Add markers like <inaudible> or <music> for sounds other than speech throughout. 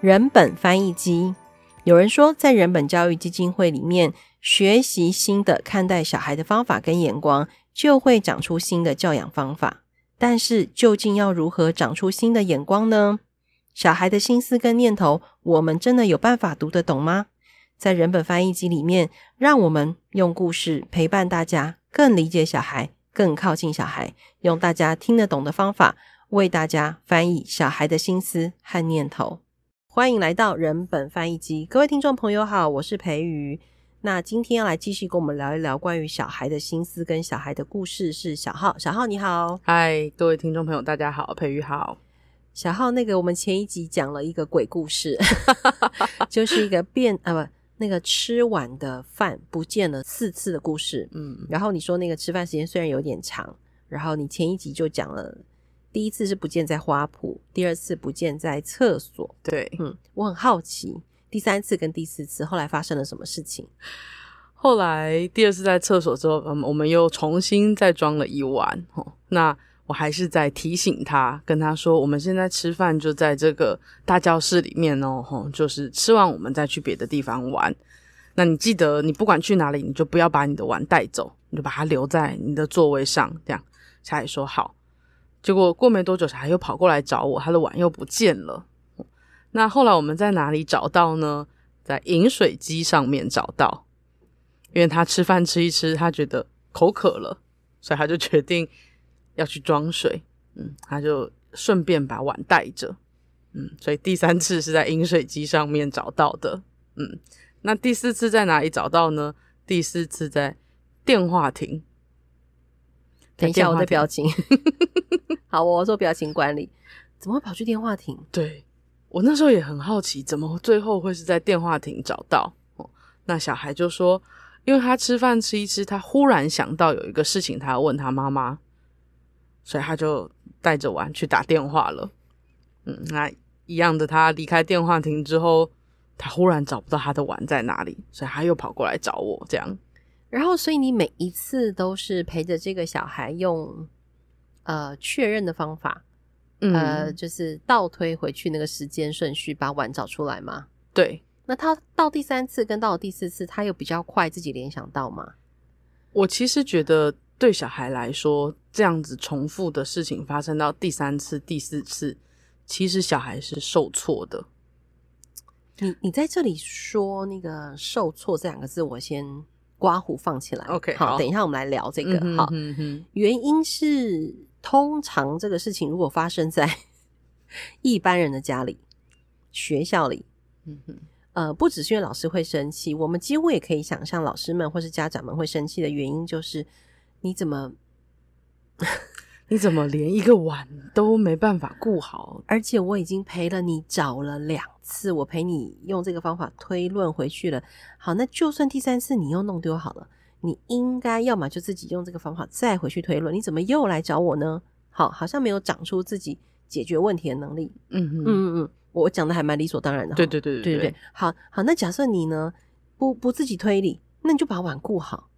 人本翻译机。有人说，在人本教育基金会里面学习新的看待小孩的方法跟眼光，就会长出新的教养方法。但是，究竟要如何长出新的眼光呢？小孩的心思跟念头，我们真的有办法读得懂吗？在人本翻译机里面，让我们用故事陪伴大家，更理解小孩，更靠近小孩，用大家听得懂的方法，为大家翻译小孩的心思和念头。欢迎来到人本翻译机，各位听众朋友好，我是培瑜。那今天要来继续跟我们聊一聊关于小孩的心思跟小孩的故事，是小浩。小浩你好，嗨，各位听众朋友大家好，培瑜好。小浩，那个我们前一集讲了一个鬼故事，<laughs> 就是一个变啊不。那个吃完的饭不见了四次的故事，嗯，然后你说那个吃饭时间虽然有点长，然后你前一集就讲了，第一次是不见在花圃，第二次不见在厕所，对，嗯，我很好奇，第三次跟第四次后来发生了什么事情？后来第二次在厕所之后，嗯，我们又重新再装了一碗，哦，那。我还是在提醒他，跟他说，我们现在吃饭就在这个大教室里面哦，吼，就是吃完我们再去别的地方玩。那你记得，你不管去哪里，你就不要把你的碗带走，你就把它留在你的座位上。这样，小孩说好。结果过没多久，小孩又跑过来找我，他的碗又不见了。那后来我们在哪里找到呢？在饮水机上面找到，因为他吃饭吃一吃，他觉得口渴了，所以他就决定。要去装水，嗯，他就顺便把碗带着，嗯，所以第三次是在饮水机上面找到的，嗯，那第四次在哪里找到呢？第四次在电话亭。等一下，我的表情，<laughs> 好，我做表情管理，怎么会跑去电话亭？对，我那时候也很好奇，怎么最后会是在电话亭找到？哦，那小孩就说，因为他吃饭吃一吃，他忽然想到有一个事情，他要问他妈妈。所以他就带着碗去打电话了。嗯，那一样的，他离开电话亭之后，他忽然找不到他的碗在哪里，所以他又跑过来找我。这样，然后，所以你每一次都是陪着这个小孩用呃确认的方法，嗯、呃，就是倒推回去那个时间顺序，把碗找出来吗？对。那他到第三次跟到第四次，他有比较快自己联想到吗？我其实觉得。对小孩来说，这样子重复的事情发生到第三次、第四次，其实小孩是受挫的。你你在这里说那个“受挫”这两个字，我先刮胡放起来。OK，好，好，等一下我们来聊这个。嗯、好，原因是通常这个事情如果发生在 <laughs> 一般人的家里、学校里，嗯哼，呃，不只是因为老师会生气，我们几乎也可以想象老师们或是家长们会生气的原因就是。你怎么，你怎么连一个碗都没办法顾好？而且我已经陪了你找了两次，我陪你用这个方法推论回去了。好，那就算第三次你又弄丢好了，你应该要么就自己用这个方法再回去推论。你怎么又来找我呢？好，好像没有长出自己解决问题的能力。嗯哼嗯嗯嗯，我讲的还蛮理所当然的。对对对对对对，对，好好，那假设你呢不不自己推理，那你就把碗顾好。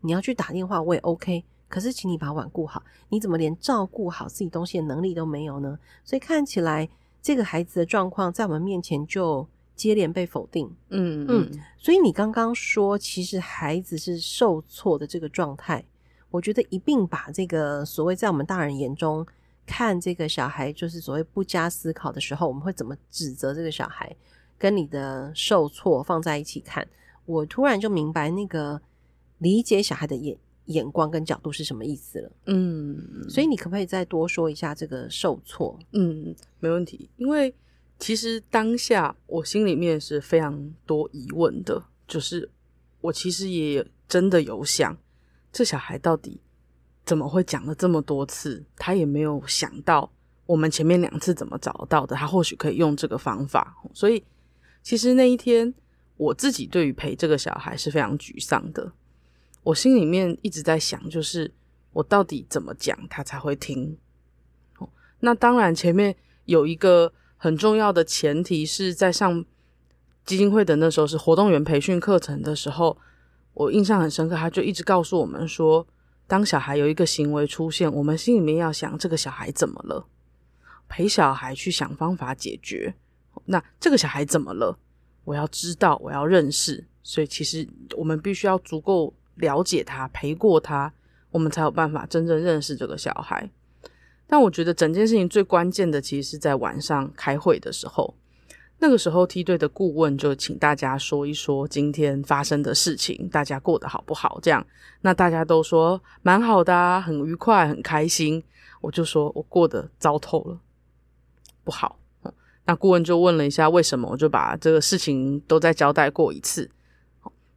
你要去打电话，我也 OK。可是，请你把碗顾好。你怎么连照顾好自己东西的能力都没有呢？所以看起来，这个孩子的状况在我们面前就接连被否定。嗯嗯。所以你刚刚说，其实孩子是受挫的这个状态，我觉得一并把这个所谓在我们大人眼中看这个小孩，就是所谓不加思考的时候，我们会怎么指责这个小孩，跟你的受挫放在一起看，我突然就明白那个。理解小孩的眼眼光跟角度是什么意思了？嗯，所以你可不可以再多说一下这个受挫？嗯，没问题。因为其实当下我心里面是非常多疑问的，就是我其实也真的有想，这小孩到底怎么会讲了这么多次？他也没有想到我们前面两次怎么找到的，他或许可以用这个方法。所以其实那一天我自己对于陪这个小孩是非常沮丧的。我心里面一直在想，就是我到底怎么讲他才会听？那当然，前面有一个很重要的前提是在上基金会的那时候是活动员培训课程的时候，我印象很深刻，他就一直告诉我们说，当小孩有一个行为出现，我们心里面要想这个小孩怎么了，陪小孩去想方法解决。那这个小孩怎么了？我要知道，我要认识。所以其实我们必须要足够了解他，陪过他，我们才有办法真正认识这个小孩。但我觉得整件事情最关键的，其实是在晚上开会的时候。那个时候梯队的顾问就请大家说一说今天发生的事情，大家过得好不好？这样，那大家都说蛮好的啊，很愉快，很开心。我就说我过得糟透了，不好。那顾问就问了一下为什么，我就把这个事情都再交代过一次。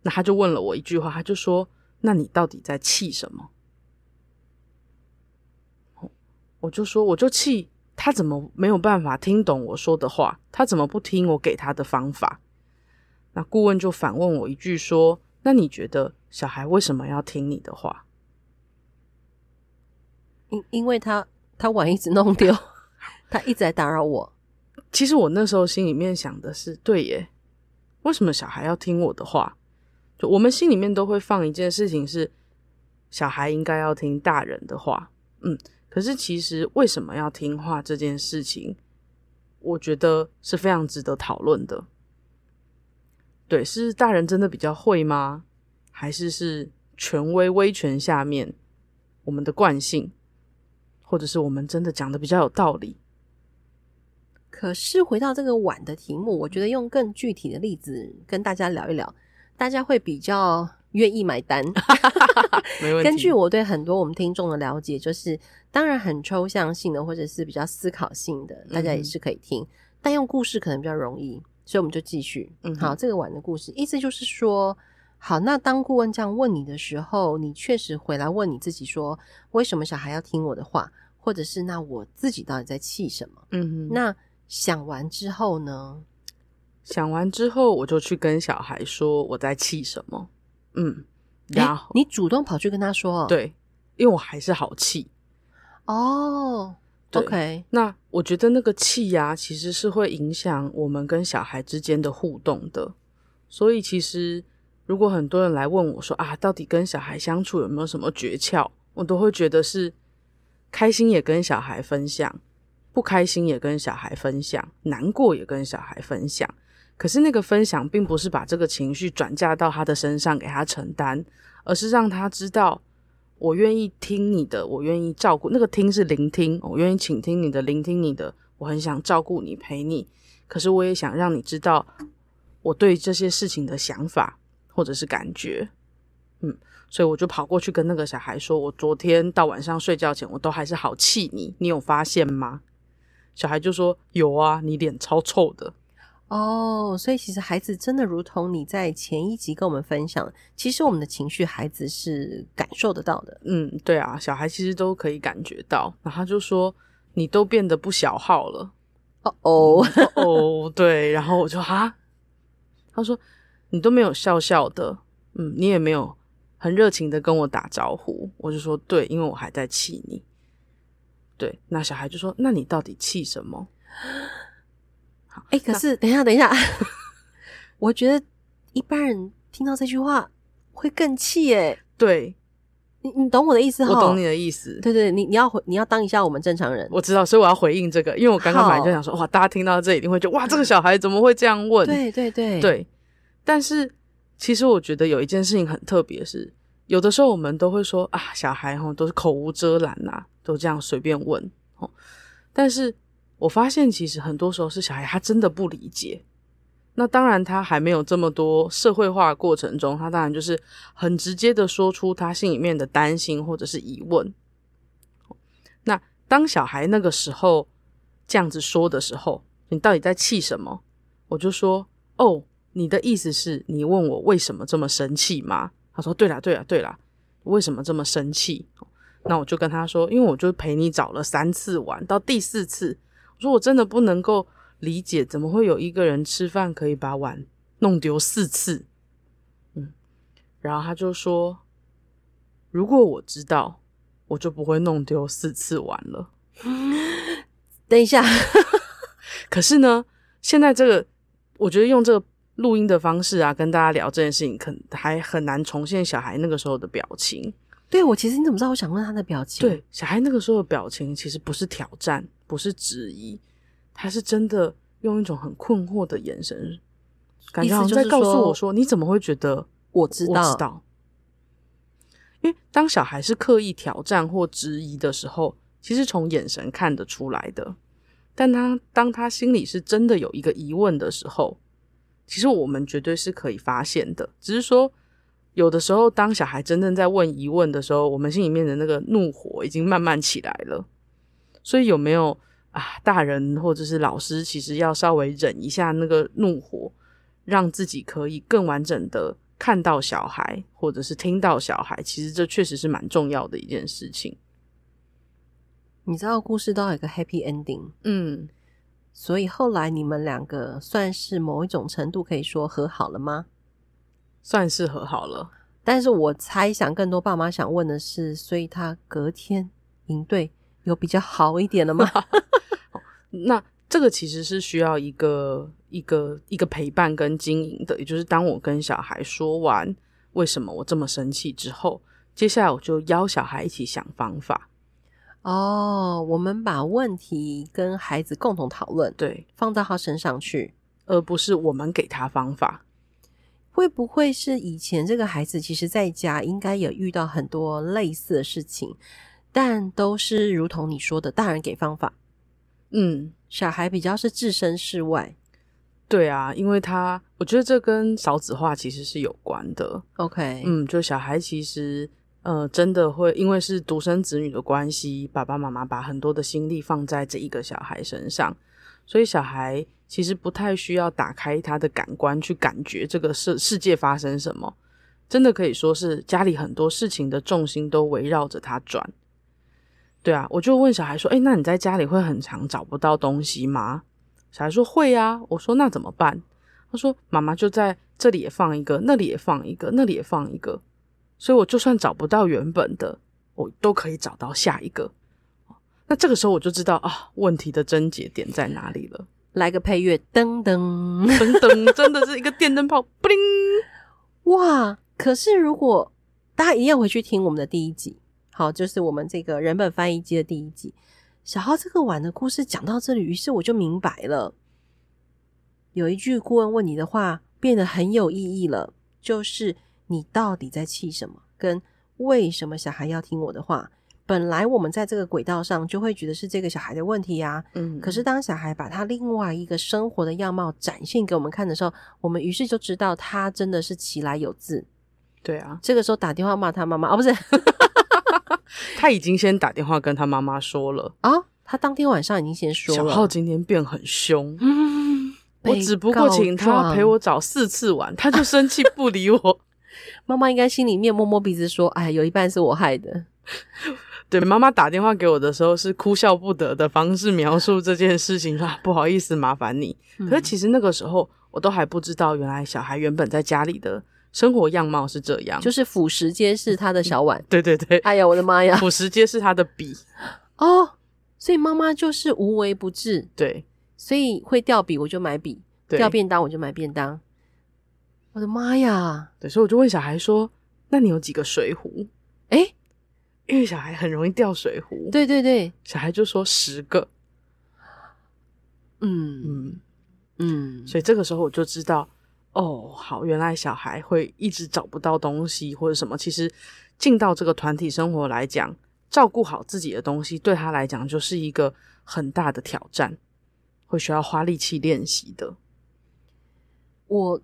那他就问了我一句话，他就说：“那你到底在气什么？”我就说：“我就气。”他怎么没有办法听懂我说的话？他怎么不听我给他的方法？那顾问就反问我一句说：“那你觉得小孩为什么要听你的话？”因因为他他碗一直弄丢，<laughs> 他一直在打扰我。其实我那时候心里面想的是：对耶，为什么小孩要听我的话？就我们心里面都会放一件事情是：小孩应该要听大人的话。嗯。可是，其实为什么要听话这件事情，我觉得是非常值得讨论的。对，是大人真的比较会吗？还是是权威威权下面我们的惯性，或者是我们真的讲的比较有道理？可是回到这个碗的题目，我觉得用更具体的例子跟大家聊一聊，大家会比较愿意买单。<laughs> <laughs> 根据我对很多我们听众的了解，就是。当然，很抽象性的，或者是比较思考性的，大家也是可以听。嗯、但用故事可能比较容易，所以我们就继续。嗯，好，这个碗的故事，意思就是说，好，那当顾问这样问你的时候，你确实回来问你自己说，为什么小孩要听我的话？或者是那我自己到底在气什么？嗯哼。那想完之后呢？想完之后，我就去跟小孩说我在气什么。嗯，然后、欸、你主动跑去跟他说，对，因为我还是好气。哦、oh，OK，那我觉得那个气呀，其实是会影响我们跟小孩之间的互动的。所以，其实如果很多人来问我说啊，到底跟小孩相处有没有什么诀窍？我都会觉得是开心也跟小孩分享，不开心也跟小孩分享，难过也跟小孩分享。可是那个分享并不是把这个情绪转嫁到他的身上给他承担，而是让他知道。我愿意听你的，我愿意照顾。那个听是聆听，我愿意倾听你的，聆听你的。我很想照顾你，陪你。可是我也想让你知道我对这些事情的想法或者是感觉。嗯，所以我就跑过去跟那个小孩说：“我昨天到晚上睡觉前，我都还是好气你，你有发现吗？”小孩就说：“有啊，你脸超臭的。”哦，所以其实孩子真的如同你在前一集跟我们分享，其实我们的情绪孩子是感受得到的。嗯，对啊，小孩其实都可以感觉到。然后他就说：“你都变得不小号了。”哦哦哦，对。然后我就哈，他说：“你都没有笑笑的，嗯，你也没有很热情的跟我打招呼。”我就说：“对，因为我还在气你。”对，那小孩就说：“那你到底气什么？” <laughs> 哎、欸，可是等一下，等一下，我觉得一般人听到这句话会更气哎。对，你你懂我的意思？我懂你的意思。对对，你你要回，你要当一下我们正常人。我知道，所以我要回应这个，因为我刚刚本来就想说，哇，大家听到这一定会觉得，哇，这个小孩怎么会这样问？对对对对。但是其实我觉得有一件事情很特别，是有的时候我们都会说啊，小孩哈都是口无遮拦呐、啊，都这样随便问哦，但是。我发现其实很多时候是小孩他真的不理解，那当然他还没有这么多社会化过程中，他当然就是很直接的说出他心里面的担心或者是疑问。那当小孩那个时候这样子说的时候，你到底在气什么？我就说：哦，你的意思是你问我为什么这么生气吗？他说：对啦，对啦，对啦，为什么这么生气？那我就跟他说：因为我就陪你找了三次玩，到第四次。说我真的不能够理解，怎么会有一个人吃饭可以把碗弄丢四次？嗯，然后他就说：“如果我知道，我就不会弄丢四次碗了。<laughs> ”等一下，<laughs> 可是呢，现在这个，我觉得用这个录音的方式啊，跟大家聊这件事情，可能还很难重现小孩那个时候的表情。对，我其实你怎么知道？我想问他的表情。对，小孩那个时候的表情其实不是挑战，不是质疑，他是真的用一种很困惑的眼神，感觉好像在告诉我说：“你怎么会觉得我知道？”我知道。因为当小孩是刻意挑战或质疑的时候，其实从眼神看得出来的。但他当他心里是真的有一个疑问的时候，其实我们绝对是可以发现的。只是说，有的时候当小孩真正在问疑问的时候，我们心里面的那个怒火已经慢慢起来了。所以有没有啊？大人或者是老师，其实要稍微忍一下那个怒火，让自己可以更完整的。看到小孩，或者是听到小孩，其实这确实是蛮重要的一件事情。你知道故事都有一个 happy ending，嗯，所以后来你们两个算是某一种程度可以说和好了吗？算是和好了，但是我猜想更多爸妈想问的是，所以他隔天营队有比较好一点的吗？<laughs> 那这个其实是需要一个。一个一个陪伴跟经营的，也就是当我跟小孩说完为什么我这么生气之后，接下来我就邀小孩一起想方法。哦，我们把问题跟孩子共同讨论，对，放到他身上去，而不是我们给他方法。会不会是以前这个孩子其实在家应该也遇到很多类似的事情，但都是如同你说的，大人给方法，嗯，小孩比较是置身事外。对啊，因为他，我觉得这跟少子化其实是有关的。OK，嗯，就小孩其实，呃，真的会因为是独生子女的关系，爸爸妈妈把很多的心力放在这一个小孩身上，所以小孩其实不太需要打开他的感官去感觉这个世世界发生什么，真的可以说是家里很多事情的重心都围绕着他转。对啊，我就问小孩说：“诶，那你在家里会很常找不到东西吗？”小孩说会啊，我说那怎么办？他说妈妈就在这里也放一个，那里也放一个，那里也放一个，所以我就算找不到原本的，我都可以找到下一个。那这个时候我就知道啊，问题的症结点在哪里了。来个配乐，噔噔噔噔，真的是一个电灯泡，布灵！哇！可是如果大家一样回去听我们的第一集，好，就是我们这个人本翻译机的第一集。小浩这个碗的故事讲到这里，于是我就明白了，有一句顾问问你的话变得很有意义了，就是你到底在气什么，跟为什么小孩要听我的话？本来我们在这个轨道上就会觉得是这个小孩的问题呀，嗯，可是当小孩把他另外一个生活的样貌展现给我们看的时候，我们于是就知道他真的是其来有字。对啊，这个时候打电话骂他妈妈，哦，不是。<laughs> 他已经先打电话跟他妈妈说了啊，他当天晚上已经先说了。小浩今天变很凶，<laughs> 嗯，我只不过请他陪我找四次玩，他就生气不理我。<laughs> 妈妈应该心里面摸摸鼻子说：“哎，有一半是我害的。”对，妈妈打电话给我的时候是哭笑不得的方式描述这件事情，啊，不好意思麻烦你。嗯，可是其实那个时候我都还不知道，原来小孩原本在家里的。生活样貌是这样，就是辅食街是他的小碗。对对对，哎呀，我的妈呀，辅食街是他的笔。哦，所以妈妈就是无微不至。对，所以会掉笔我就买笔，掉便当我就买便当。我的妈呀！对，所以我就问小孩说：“那你有几个水壶？”诶，因为小孩很容易掉水壶。对对对，小孩就说十个。嗯嗯嗯，所以这个时候我就知道。哦，好，原来小孩会一直找不到东西或者什么。其实进到这个团体生活来讲，照顾好自己的东西对他来讲就是一个很大的挑战，会需要花力气练习的。我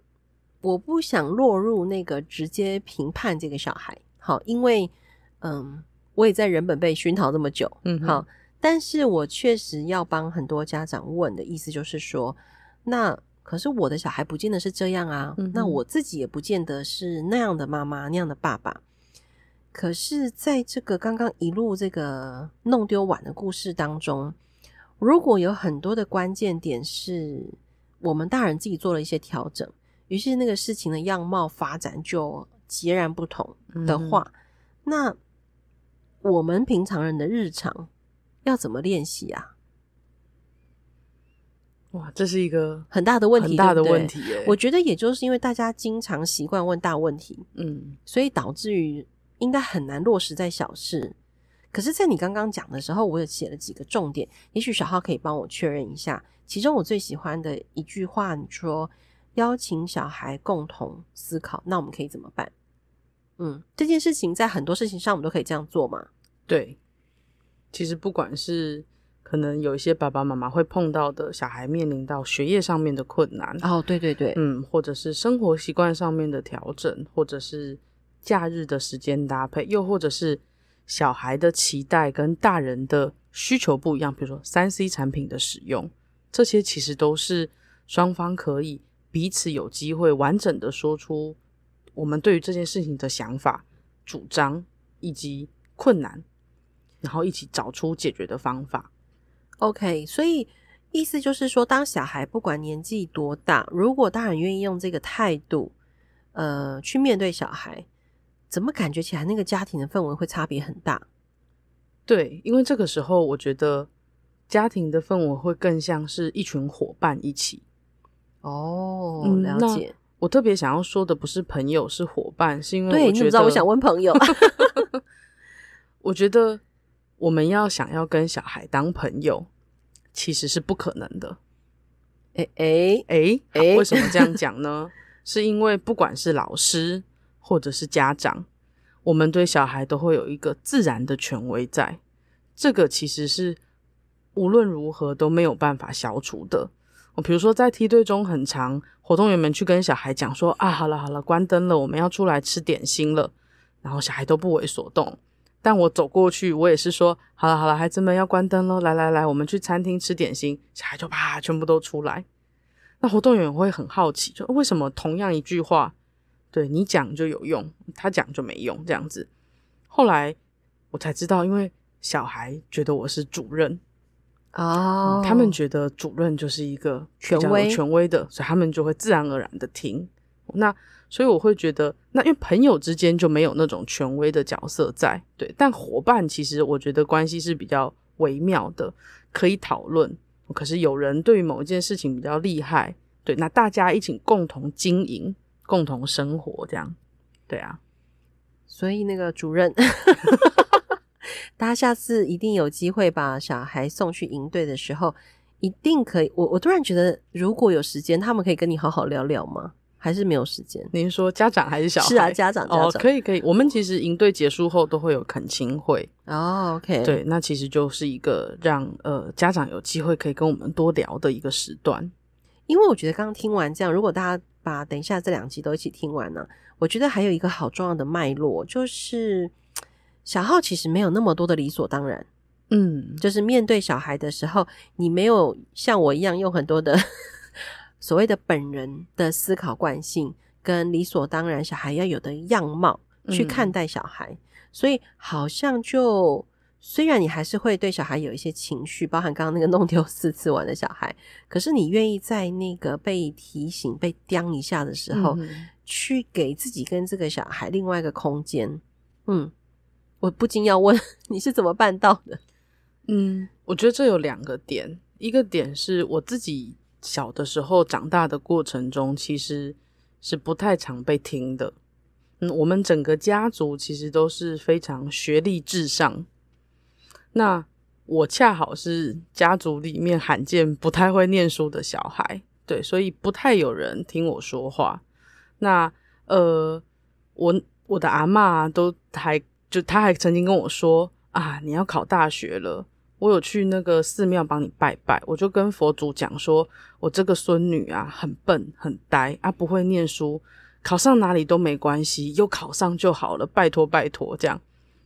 我不想落入那个直接评判这个小孩，好，因为嗯，我也在人本被熏陶这么久，嗯，好，但是我确实要帮很多家长问的意思就是说，那。可是我的小孩不见得是这样啊，嗯、那我自己也不见得是那样的妈妈，那样的爸爸。可是，在这个刚刚一路这个弄丢碗的故事当中，如果有很多的关键点是我们大人自己做了一些调整，于是那个事情的样貌发展就截然不同的话，嗯、那我们平常人的日常要怎么练习啊？哇，这是一个很大的问题，很大的问题耶。我觉得也就是因为大家经常习惯问大问题，嗯，所以导致于应该很难落实在小事。可是，在你刚刚讲的时候，我有写了几个重点，也许小浩可以帮我确认一下。其中我最喜欢的一句话，你说邀请小孩共同思考，那我们可以怎么办？嗯，这件事情在很多事情上我们都可以这样做嘛？对，其实不管是可能有一些爸爸妈妈会碰到的小孩面临到学业上面的困难，哦，对对对，嗯，或者是生活习惯上面的调整，或者是假日的时间搭配，又或者是。小孩的期待跟大人的需求不一样，比如说三 C 产品的使用，这些其实都是双方可以彼此有机会完整的说出我们对于这件事情的想法、主张以及困难，然后一起找出解决的方法。OK，所以意思就是说，当小孩不管年纪多大，如果大人愿意用这个态度，呃，去面对小孩。怎么感觉起来那个家庭的氛围会差别很大？对，因为这个时候我觉得家庭的氛围会更像是一群伙伴一起。哦，了解。嗯，我特别想要说的不是朋友，是伙伴，是因为对，你知道我想问朋友。<laughs> 我觉得我们要想要跟小孩当朋友，其实是不可能的。哎哎哎哎，为什么这样讲呢？是因为不管是老师。或者是家长，我们对小孩都会有一个自然的权威在，这个其实是无论如何都没有办法消除的。我比如说在梯队中很长，活动员们去跟小孩讲说啊，好了好了，关灯了，我们要出来吃点心了，然后小孩都不为所动。但我走过去，我也是说好了好了，孩子们要关灯了，来来来，我们去餐厅吃点心，小孩就啪全部都出来。那活动员会很好奇，就为什么同样一句话。对你讲就有用，他讲就没用，这样子。后来我才知道，因为小孩觉得我是主任哦、嗯，他们觉得主任就是一个权威权威的，所以他们就会自然而然的听。那所以我会觉得，那因为朋友之间就没有那种权威的角色在，对。但伙伴其实我觉得关系是比较微妙的，可以讨论。可是有人对于某一件事情比较厉害，对，那大家一起共同经营。共同生活这样，对啊，所以那个主任，<laughs> 大家下次一定有机会把小孩送去营队的时候，一定可以。我我突然觉得，如果有时间，他们可以跟你好好聊聊吗？还是没有时间？您说家长还是小孩？是啊，家长，家长。哦，可以可以。我们其实营队结束后都会有恳亲会哦。OK，对，那其实就是一个让呃家长有机会可以跟我们多聊的一个时段。因为我觉得刚刚听完这样，如果大家。把等一下这两集都一起听完呢，我觉得还有一个好重要的脉络，就是小浩其实没有那么多的理所当然，嗯，就是面对小孩的时候，你没有像我一样用很多的所谓的本人的思考惯性跟理所当然小孩要有的样貌去看待小孩，嗯，所以好像就。虽然你还是会对小孩有一些情绪，包含刚刚那个弄丢四次碗的小孩，可是你愿意在那个被提醒、被刁一下的时候，嗯、去给自己跟这个小孩另外一个空间。嗯，我不禁要问，你是怎么办到的？嗯，我觉得这有两个点，一个点是我自己小的时候长大的过程中，其实是不太常被听的。嗯，我们整个家族其实都是非常学历至上。那我恰好是家族里面罕见不太会念书的小孩，对，所以不太有人听我说话。那呃，我我的阿嬷都还就她还曾经跟我说啊，你要考大学了，我有去那个寺庙帮你拜拜，我就跟佛祖讲说，我这个孙女啊很笨很呆啊，不会念书，考上哪里都没关系，有考上就好了，拜托拜托这样。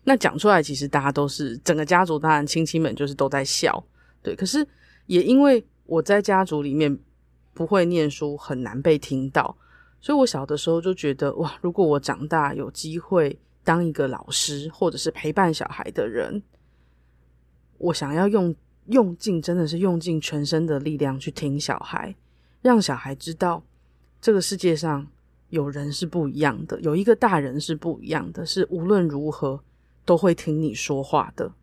那讲出来，其实大家都是整个家族，当然亲戚们就是都在笑，对。可是也因为我在家族里面不会念书，很难被听到，所以我小的时候就觉得，哇，如果我长大有机会当一个老师，或者是陪伴小孩的人，我想要用用尽，真的是用尽全身的力量去听小孩，让小孩知道这个世界上有人是不一样的，有一个大人是不一样的，是无论如何。都会听你说话的，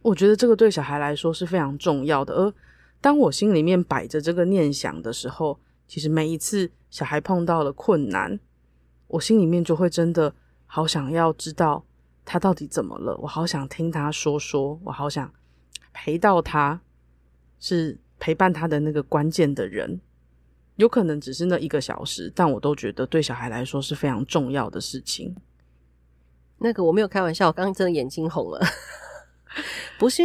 我觉得这个对小孩来说是非常重要的。而当我心里面摆着这个念想的时候，其实每一次小孩碰到了困难，我心里面就会真的好想要知道他到底怎么了？我好想听他说说，我好想陪到他，是陪伴他的那个关键的人。有可能只是那一个小时，但我都觉得对小孩来说是非常重要的事情。那个我没有开玩笑，我刚刚真的眼睛红了，<laughs> 不是，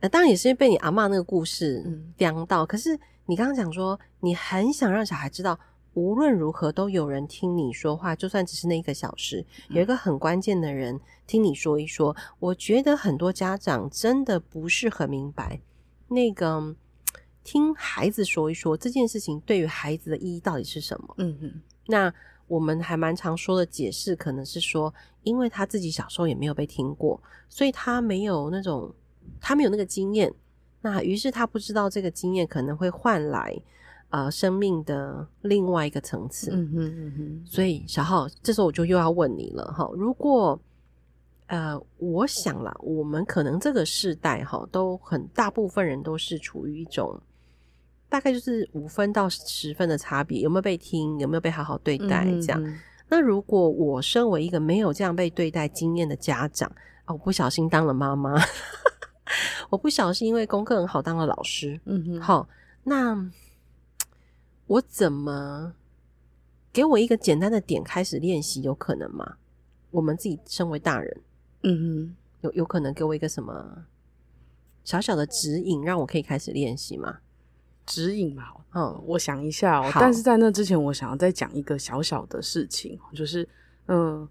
呃，当然也是被你阿嬷那个故事凉到。嗯、可是你刚刚讲说，你很想让小孩知道，无论如何都有人听你说话，就算只是那一个小时，有一个很关键的人听你说一说。我觉得很多家长真的不是很明白那个。听孩子说一说这件事情对于孩子的意义到底是什么？嗯哼，那我们还蛮常说的解释，可能是说，因为他自己小时候也没有被听过，所以他没有那种，他没有那个经验，那于是他不知道这个经验可能会换来呃生命的另外一个层次。嗯哼嗯哼，所以小浩，这时候我就又要问你了哈，如果呃，我想啦，我们可能这个世代哈，都很大部分人都是处于一种。大概就是五分到十分的差别，有没有被听，有没有被好好对待？这样。那如果我身为一个没有这样被对待经验的家长啊，我不小心当了妈妈，<laughs> 我不小心因为功课很好当了老师，嗯哼，好，那我怎么给我一个简单的点开始练习，有可能吗？我们自己身为大人，嗯哼，有有可能给我一个什么小小的指引，让我可以开始练习吗？指引嘛，嗯，我想一下哦。但是在那之前，我想要再讲一个小小的事情，就是，嗯，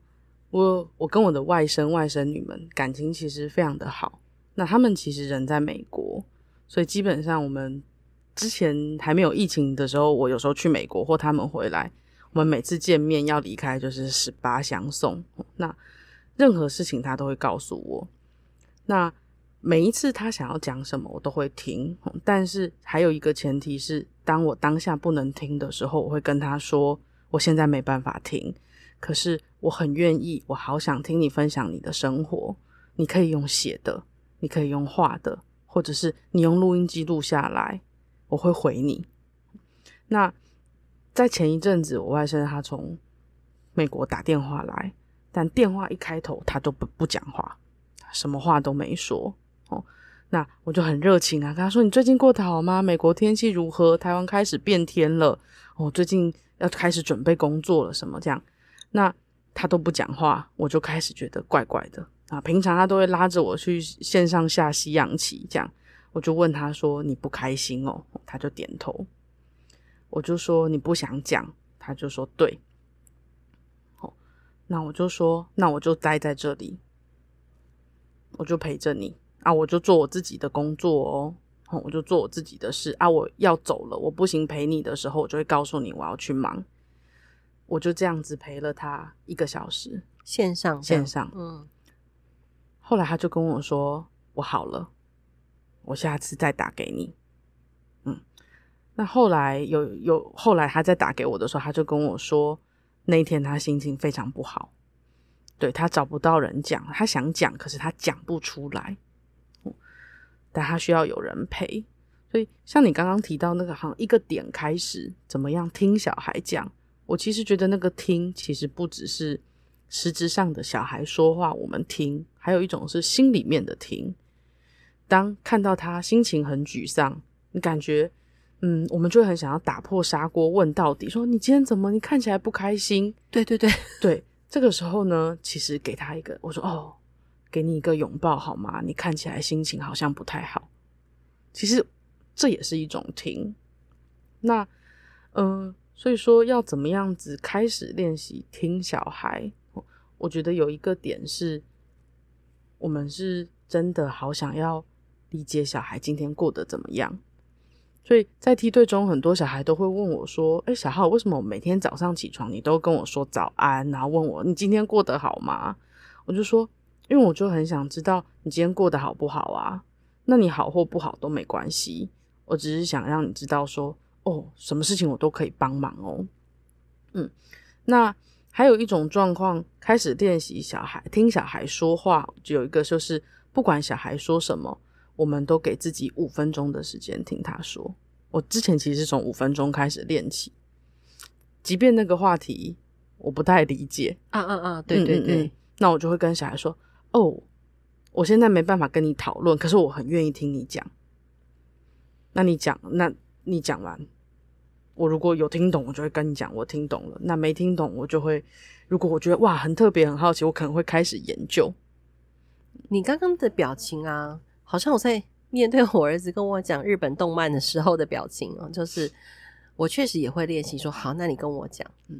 我我跟我的外甥外甥女们感情其实非常的好。那他们其实人在美国，所以基本上我们之前还没有疫情的时候，我有时候去美国或他们回来，我们每次见面要离开就是十八相送。那任何事情他都会告诉我。那每一次他想要讲什么，我都会听。但是还有一个前提是，当我当下不能听的时候，我会跟他说：“我现在没办法听，可是我很愿意，我好想听你分享你的生活。你可以用写的，你可以用画的，或者是你用录音机录下来，我会回你。”那在前一阵子，我外甥他从美国打电话来，但电话一开头，他都不不讲话，什么话都没说。哦，那我就很热情啊，跟他说：“你最近过得好吗？美国天气如何？台湾开始变天了，哦，最近要开始准备工作了，什么这样？”那他都不讲话，我就开始觉得怪怪的啊。平常他都会拉着我去线上下西洋棋，这样我就问他说：“你不开心哦？”他就点头。我就说：“你不想讲？”他就说：“对。”哦，那我就说：“那我就待在这里，我就陪着你。”啊，我就做我自己的工作哦，我就做我自己的事啊。我要走了，我不行陪你的时候，我就会告诉你我要去忙。我就这样子陪了他一个小时，线上线上，嗯。后来他就跟我说：“我好了，我下次再打给你。”嗯。那后来有有后来他再打给我的时候，他就跟我说，那一天他心情非常不好，对，他找不到人讲，他想讲，可是他讲不出来。但他需要有人陪，所以像你刚刚提到那个，好像一个点开始怎么样听小孩讲，我其实觉得那个听其实不只是实质上的小孩说话我们听，还有一种是心里面的听。当看到他心情很沮丧，你感觉嗯，我们就会很想要打破砂锅问到底，说你今天怎么？你看起来不开心？对对对对，这个时候呢，其实给他一个，我说哦。给你一个拥抱好吗？你看起来心情好像不太好。其实这也是一种听。那，嗯、呃，所以说要怎么样子开始练习听小孩？我觉得有一个点是，我们是真的好想要理解小孩今天过得怎么样。所以在梯队中，很多小孩都会问我说：“诶，小浩，为什么我每天早上起床你都跟我说早安，然后问我你今天过得好吗？”我就说。因为我就很想知道你今天过得好不好啊？那你好或不好都没关系，我只是想让你知道说，哦，什么事情我都可以帮忙哦。嗯，那还有一种状况，开始练习小孩听小孩说话，就有一个就是，不管小孩说什么，我们都给自己五分钟的时间听他说。我之前其实是从五分钟开始练起，即便那个话题我不太理解，啊啊啊，对对对，嗯嗯嗯，那我就会跟小孩说。哦，我现在没办法跟你讨论，可是我很愿意听你讲。那你讲，那你讲完，我如果有听懂，我就会跟你讲，我听懂了。那没听懂，我就会，如果我觉得哇很特别、很好奇，我可能会开始研究。你刚刚的表情啊，好像我在 <laughs> 面对我儿子跟我讲日本动漫的时候的表情哦，就是我确实也会练习说好，那你跟我讲，嗯，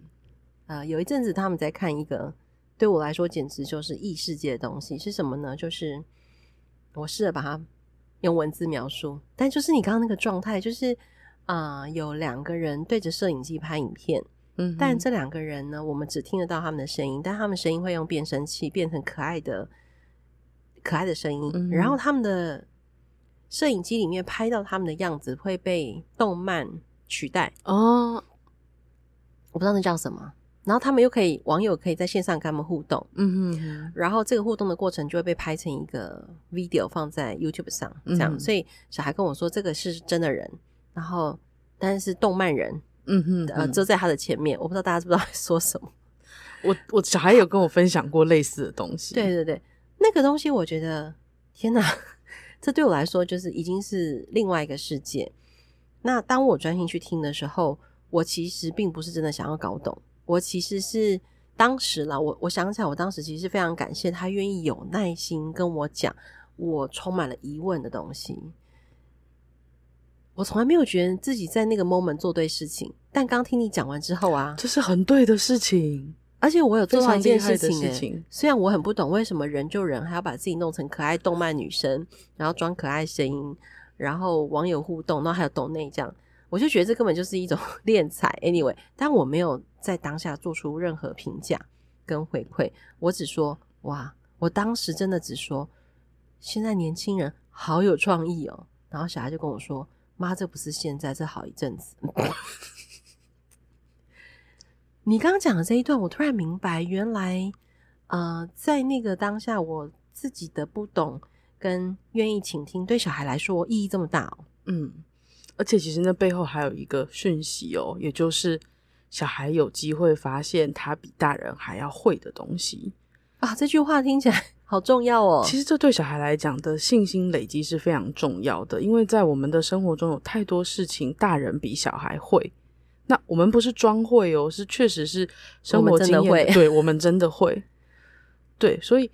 啊、呃，有一阵子他们在看一个对我来说简直就是异世界的东西，是什么呢？就是我试着把它用文字描述，但就是你刚刚那个状态，就是啊、呃，有两个人对着摄影机拍影片，嗯，但这两个人呢，我们只听得到他们的声音，但他们声音会用变声器变成可爱的。可爱的声音，嗯、然后他们的摄影机里面拍到他们的样子会被动漫取代哦，我不知道那叫什么。然后他们又可以，网友可以在线上跟他们互动，嗯哼哼，然后这个互动的过程就会被拍成一个 video 放在 YouTube 上，这样。嗯、所以小孩跟我说这个是真的人，然后但是动漫人，嗯哼，呃，就在他的前面，我不知道大家知不知道在说什么。我我小孩有跟我分享过类似的东西，对对对。那个东西，我觉得天哪，<laughs> 这对我来说就是已经是另外一个世界。那当我专心去听的时候，我其实并不是真的想要搞懂，我其实是当时啦，我我想起来，我当时其实非常感谢他愿意有耐心跟我讲我充满了疑问的东西。我从来没有觉得自己在那个 moment 做对事情，但刚听你讲完之后啊，这是很对的事情。而且我有做到一件事情，欸，虽然我很不懂为什么人就人还要把自己弄成可爱动漫女生，然后装可爱声音，然后网友互动，然后还有抖内这样，我就觉得这根本就是一种 <laughs> 敛财。Anyway，但我没有在当下做出任何评价跟回馈，我只说哇，我当时真的只说，现在年轻人好有创意哦。然后小孩就跟我说，妈，这不是现在，这好一阵子。<laughs> 你刚刚讲的这一段，我突然明白，原来，呃，在那个当下，我自己的不懂跟愿意倾听，对小孩来说意义这么大哦。嗯，而且其实那背后还有一个讯息哦，也就是小孩有机会发现他比大人还要会的东西啊。这句话听起来 <laughs> 好重要哦。其实这对小孩来讲的信心累积是非常重要的，因为在我们的生活中有太多事情，大人比小孩会。那我们不是装会哦，是确实是生活经验，对，我们真的会。对，所以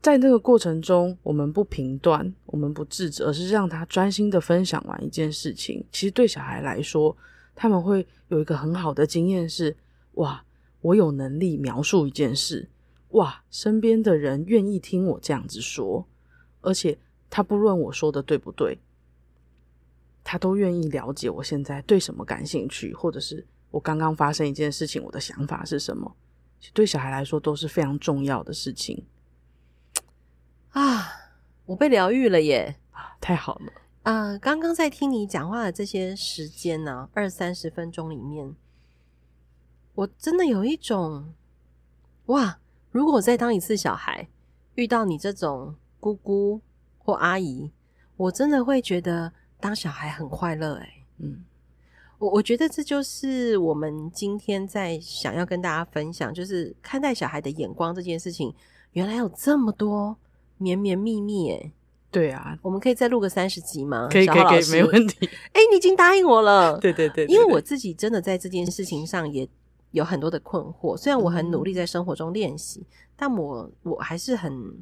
在那个过程中，我们不评断，我们不制止，而是让他专心的分享完一件事情。其实对小孩来说，他们会有一个很好的经验是：哇，我有能力描述一件事，哇，身边的人愿意听我这样子说，而且他不论我说的对不对。他都愿意了解我现在对什么感兴趣，或者是我刚刚发生一件事情，我的想法是什么？对小孩来说都是非常重要的事情啊！我被疗愈了耶！啊，太好了啊！刚刚在听你讲话的这些时间呢、啊，二三十分钟里面，我真的有一种哇！如果我再当一次小孩，遇到你这种姑姑或阿姨，我真的会觉得。当小孩很快乐，哎，嗯，我我觉得这就是我们今天在想要跟大家分享，就是看待小孩的眼光这件事情，原来有这么多绵绵密密，哎，对啊，我们可以再录个三十集吗？可以，可以，可以，没问题。哎，你已经答应我了，对对对，对，因为我自己真的在这件事情上也有很多的困惑，虽然我很努力在生活中练习，嗯，但我我还是很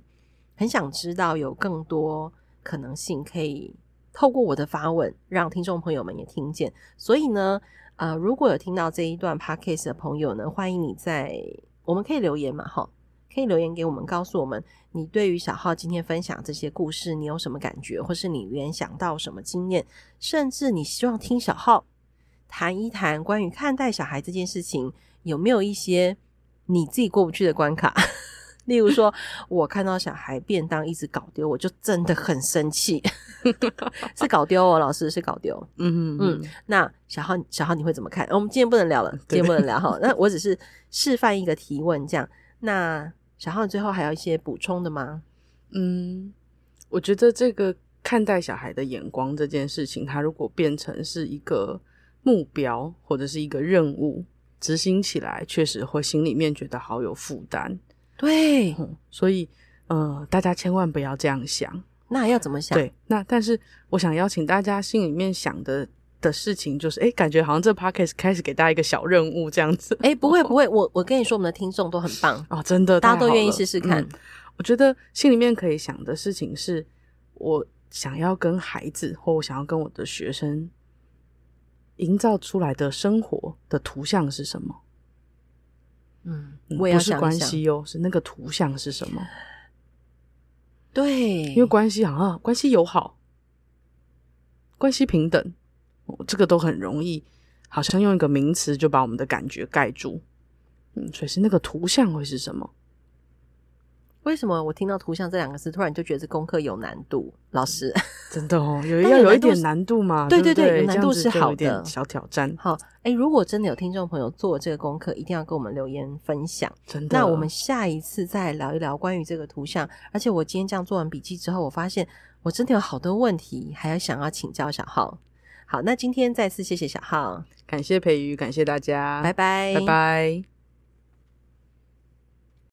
很想知道有更多可能性可以。透过我的发问，让听众朋友们也听见。所以呢，呃，如果有听到这一段 podcast 的朋友呢，欢迎你在我们可以留言嘛，哈，可以留言给我们，告诉我们你对于小浩今天分享这些故事，你有什么感觉，或是你联想到什么经验，甚至你希望听小浩谈一谈关于看待小孩这件事情，有没有一些你自己过不去的关卡？例如说，我看到小孩便当一直搞丢，我就真的很生气。<laughs> 是搞丢哦，老师是搞丢。嗯嗯嗯。那小浩，小浩你会怎么看？我们今天不能聊了，今天不能聊哈。<laughs> 那我只是示范一个提问，这样。那小浩最后还有一些补充的吗？嗯，我觉得这个看待小孩的眼光这件事情，它如果变成是一个目标或者是一个任务，执行起来确实会心里面觉得好有负担。对、嗯，所以呃，大家千万不要这样想。那要怎么想？对，那但是我想邀请大家心里面想的的事情，就是哎，感觉好像这 podcast 开始给大家一个小任务这样子。哎，不会不会，我我跟你说，我们的听众都很棒 <laughs> 哦，真的，大家都愿意试试看。嗯，我觉得心里面可以想的事情是，我想要跟孩子，或我想要跟我的学生营造出来的生活的图像是什么？嗯，我也要想想，不是关系哦，是那个图像是什么？对，因为关系好像关系友好，关系平等，这个都很容易，好像用一个名词就把我们的感觉盖住。嗯，所以是那个图像会是什么？为什么我听到“图像”这两个字，突然就觉得这功课有难度？老师，<laughs> 真的哦，有要有一点难度嘛？对对对，有难度是好的，小挑战。好，哎，如果真的有听众朋友做这个功课，一定要跟我们留言分享。真的，那我们下一次再聊一聊关于这个图像。而且我今天这样做完笔记之后，我发现我真的有好多问题，还要想要请教小浩。好，那今天再次谢谢小浩，感谢培瑜，感谢大家，拜拜，拜拜。